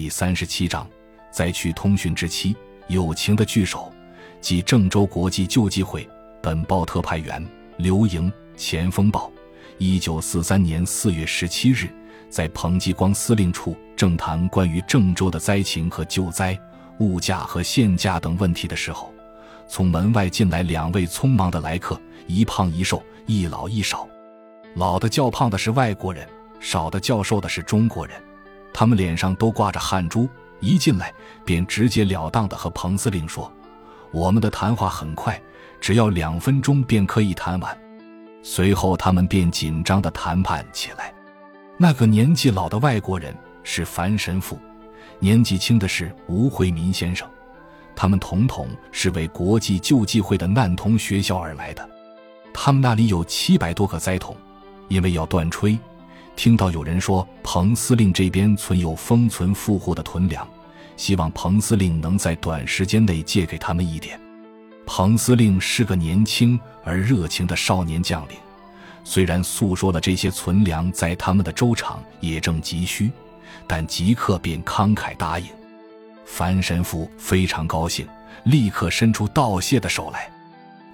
第三十七章，灾区通讯之期，友情的聚首，即郑州国际救济会。本报特派员刘莹，前锋报，一九四三年四月十七日，在彭继光司令处正谈关于郑州的灾情和救灾、物价和限价等问题的时候，从门外进来两位匆忙的来客，一胖一瘦，一老一少。老的较胖的是外国人，少的较瘦的是中国人。他们脸上都挂着汗珠，一进来便直截了当地和彭司令说：“我们的谈话很快，只要两分钟便可以谈完。”随后，他们便紧张地谈判起来。那个年纪老的外国人是樊神父，年纪轻的是吴惠民先生，他们统统是为国际救济会的难童学校而来的。他们那里有七百多个灾童，因为要断炊。听到有人说彭司令这边存有封存富户的囤粮，希望彭司令能在短时间内借给他们一点。彭司令是个年轻而热情的少年将领，虽然诉说了这些存粮在他们的州场也正急需，但即刻便慷慨答应。樊神父非常高兴，立刻伸出道谢的手来。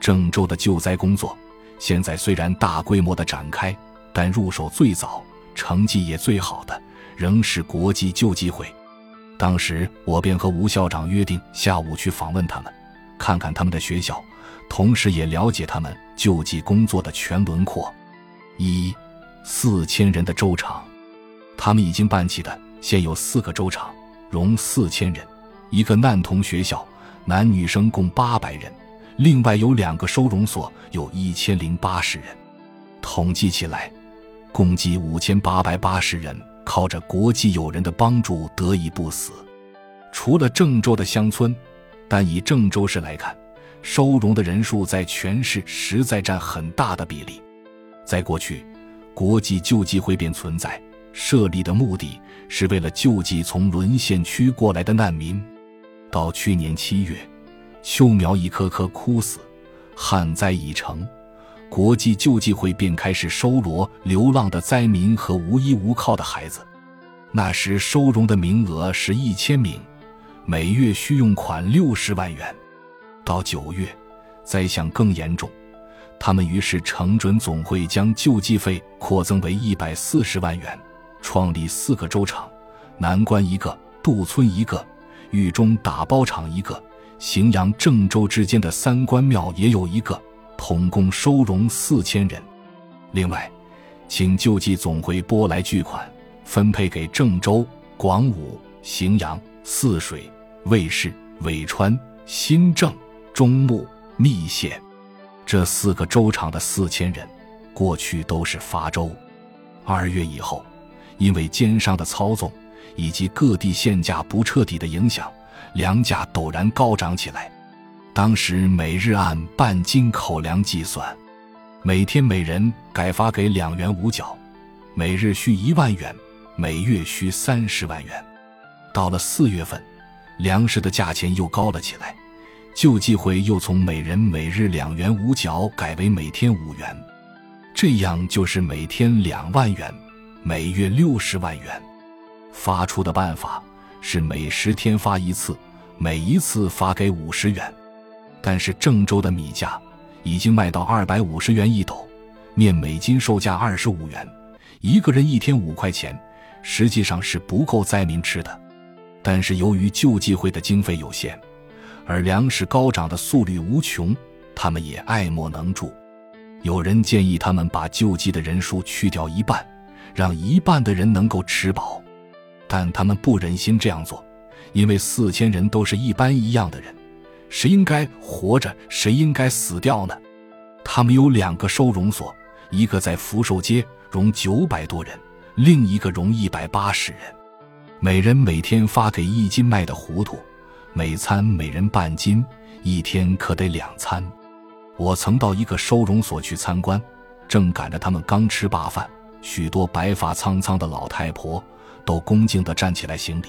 郑州的救灾工作现在虽然大规模的展开，但入手最早。成绩也最好的仍是国际救济会。当时我便和吴校长约定下午去访问他们，看看他们的学校，同时也了解他们救济工作的全轮廓。一四千人的州厂，他们已经办起的，现有四个州厂，容四千人；一个难童学校，男女生共八百人；另外有两个收容所，有一千零八十人。统计起来。共计五千八百八十人，靠着国际友人的帮助得以不死。除了郑州的乡村，但以郑州市来看，收容的人数在全市实在占很大的比例。在过去，国际救济会便存在，设立的目的是为了救济从沦陷区过来的难民。到去年七月，秋苗一棵棵枯死，旱灾已成。国际救济会便开始收罗流浪的灾民和无依无靠的孩子。那时收容的名额是一千名，每月需用款六十万元。到九月，灾象更严重，他们于是承准总会将救济费扩增为一百四十万元，创立四个州场：南关一个，杜村一个，豫中打包厂一个，荥阳郑州之间的三官庙也有一个。统共收容四千人，另外，请救济总会拨来巨款，分配给郑州、广武、荥阳、泗水、卫氏、尾川、新郑、中牟、密县这四个州场的四千人，过去都是发州。二月以后，因为奸商的操纵以及各地限价不彻底的影响，粮价陡然高涨起来。当时每日按半斤口粮计算，每天每人改发给两元五角，每日需一万元，每月需三十万元。到了四月份，粮食的价钱又高了起来，救济会又从每人每日两元五角改为每天五元，这样就是每天两万元，每月六十万元。发出的办法是每十天发一次，每一次发给五十元。但是郑州的米价已经卖到二百五十元一斗，面每斤售价二十五元，一个人一天五块钱，实际上是不够灾民吃的。但是由于救济会的经费有限，而粮食高涨的速率无穷，他们也爱莫能助。有人建议他们把救济的人数去掉一半，让一半的人能够吃饱，但他们不忍心这样做，因为四千人都是一般一样的人。谁应该活着，谁应该死掉呢？他们有两个收容所，一个在福寿街，容九百多人；另一个容一百八十人。每人每天发给一斤麦的糊涂，每餐每人半斤，一天可得两餐。我曾到一个收容所去参观，正赶着他们刚吃罢饭，许多白发苍苍的老太婆都恭敬地站起来行礼，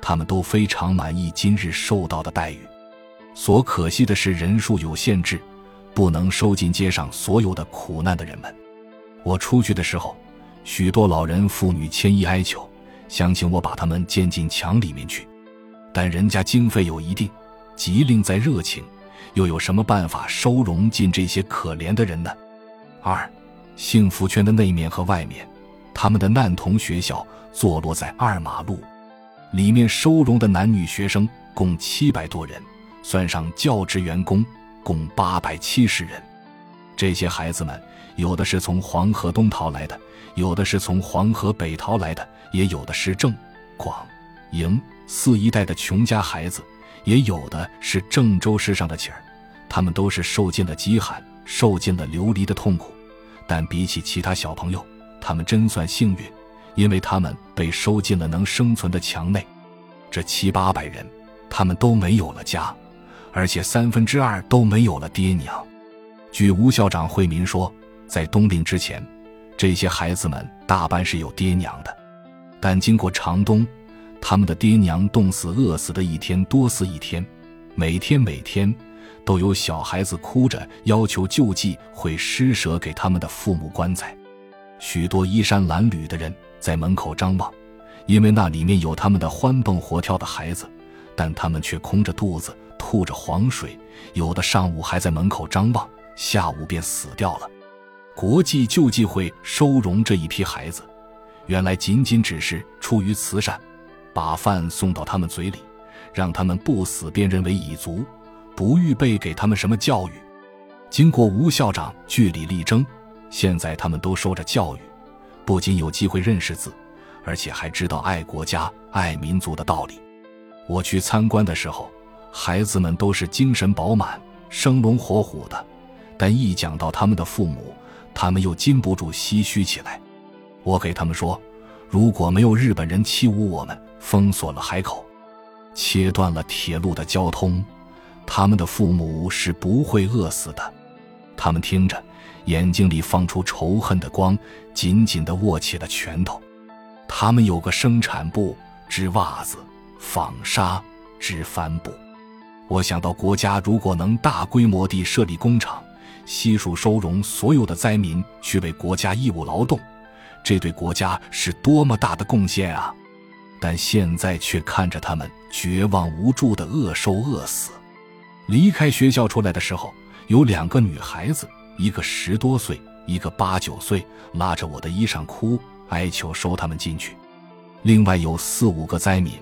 他们都非常满意今日受到的待遇。所可惜的是，人数有限制，不能收进街上所有的苦难的人们。我出去的时候，许多老人妇女千依哀求，想请我把他们建进墙里面去，但人家经费有一定，急令在热情，又有什么办法收容进这些可怜的人呢？二，幸福圈的内面和外面，他们的难童学校坐落在二马路，里面收容的男女学生共七百多人，算上教职员工，共八百七十人。这些孩子们，有的是从黄河东逃来的，有的是从黄河北逃来的，也有的是郑、广、营四一带的穷家孩子，也有的是郑州市上的乞儿。他们都是受尽了饥寒，受尽了流离的痛苦，但比起其他小朋友，他们真算幸运，因为他们被收进了能生存的墙内。这七八百人，他们都没有了家，而且三分之二都没有了爹娘。据吴校长惠民说，在冬令之前，这些孩子们大半是有爹娘的，但经过长冬，他们的爹娘冻死、饿死的一天多似一天，每天每天都有小孩子哭着要求救济会施舍给他们的父母棺材。许多衣衫褴褛的人在门口张望，因为那里面有他们的欢蹦活跳的孩子，但他们却空着肚子，吐着黄水，有的上午还在门口张望。下午便死掉了。国际救济会收容这一批孩子，原来仅仅只是出于慈善，把饭送到他们嘴里，让他们不死便认为已足，不预备给他们什么教育。经过吴校长据理力争，现在他们都受着教育，不仅有机会认识字，而且还知道爱国家、爱民族的道理。我去参观的时候，孩子们都是精神饱满、生龙活虎的。但一讲到他们的父母，他们又禁不住唏嘘起来。我给他们说，如果没有日本人欺侮我们，封锁了海口，切断了铁路的交通，他们的父母是不会饿死的。他们听着，眼睛里放出仇恨的光，紧紧地握起了拳头。他们有个生产部，织袜子、纺纱、织帆布。我想到国家如果能大规模地设立工厂。悉数收容所有的灾民去为国家义务劳动，这对国家是多么大的贡献啊！但现在却看着他们绝望无助的饿瘦饿死。离开学校出来的时候，有两个女孩子，一个十多岁，一个八九岁，拉着我的衣裳哭，哀求收他们进去。另外有四五个灾民，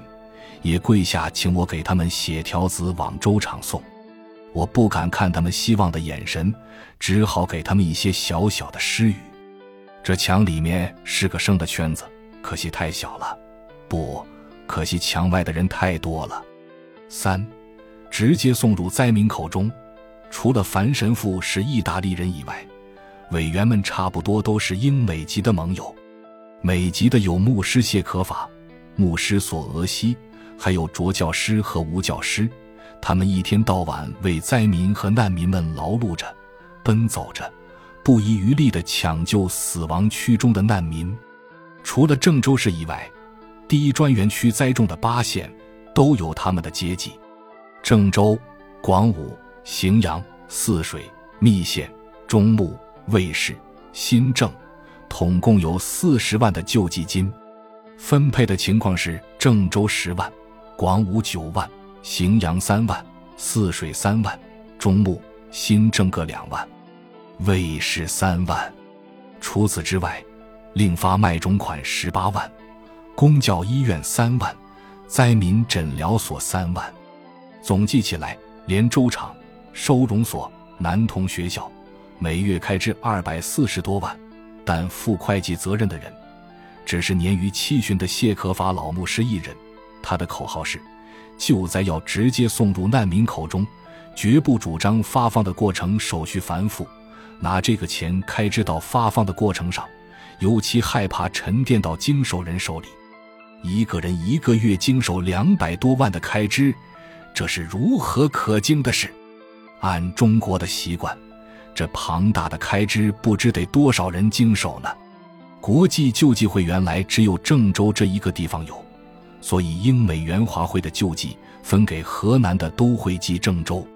也跪下请我给他们写条子往州场送。我不敢看他们希望的眼神，只好给他们一些小小的施语。这墙里面是个生的圈子，可惜太小了；不可惜，墙外的人太多了。三，直接送入灾民口中，除了樊神父是意大利人以外，委员们差不多都是英美籍的盟友。美籍的有牧师谢可法、牧师索俄西，还有卓教师和吴教师。他们一天到晚为灾民和难民们劳碌着，奔走着，不遗余力地抢救死亡区中的难民。除了郑州市以外，第一专员区栽种的八县都有他们的接济。郑州、广武、荥阳、泗水、密县、中牟、卫氏、新郑，统共有四十万的救济金。分配的情况是：郑州十万，广武九万。荥阳三万，泗水三万，中牟、新郑各两万，卫氏三万。除此之外，另发卖种款十八万，公教医院三万，灾民诊疗所三万。总计起来，连州场、收容所、男童学校，每月开支二百四十多万。但负会计责任的人，只是年逾七旬的谢可法老牧师一人。他的口号是。救灾要直接送入难民口中，绝不主张发放的过程手续繁复，拿这个钱开支到发放的过程上，尤其害怕沉淀到经手人手里。一个人一个月经手两百多万的开支，这是如何可惊的事？按中国的习惯，这庞大的开支不知得多少人经手呢？国际救济会原来只有郑州这一个地方有。所以，英美援华会的救济分给河南的都会及郑州。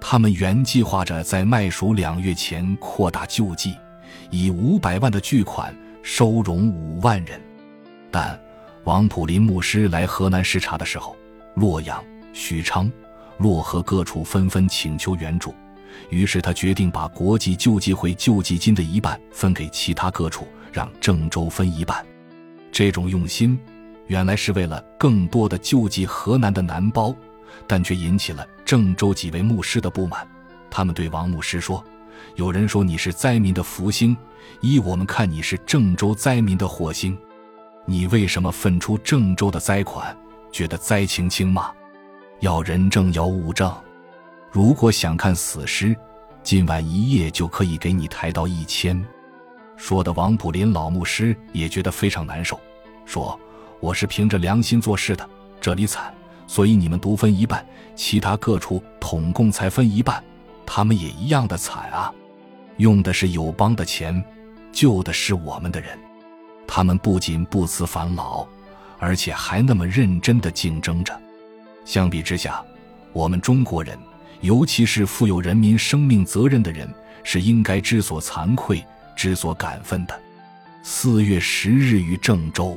他们原计划着在麦熟两月前扩大救济，以五百万的巨款收容五万人。但王普林牧师来河南视察的时候，洛阳、许昌、漯河各处纷纷请求援助，于是他决定把国际救济会救济金的一半分给其他各处，让郑州分一半。这种用心，原来是为了更多的救济河南的难包，但却引起了郑州几位牧师的不满。他们对王牧师说：“有人说你是灾民的福星，依我们看，你是郑州灾民的祸星。”你为什么分出郑州的灾款？觉得灾情轻吗？要人证要物证。如果想看死尸，今晚一夜就可以给你抬到一千。说的王普林老牧师也觉得非常难受，说：“我是凭着良心做事的，这里惨，所以你们独分一半，其他各处统共才分一半，他们也一样的惨啊！用的是友邦的钱，救的是我们的人。”他们不仅不辞烦劳，而且还那么认真地竞争着。相比之下，我们中国人，尤其是负有人民生命责任的人，是应该知所惭愧、知所感愤的。四月十日于郑州。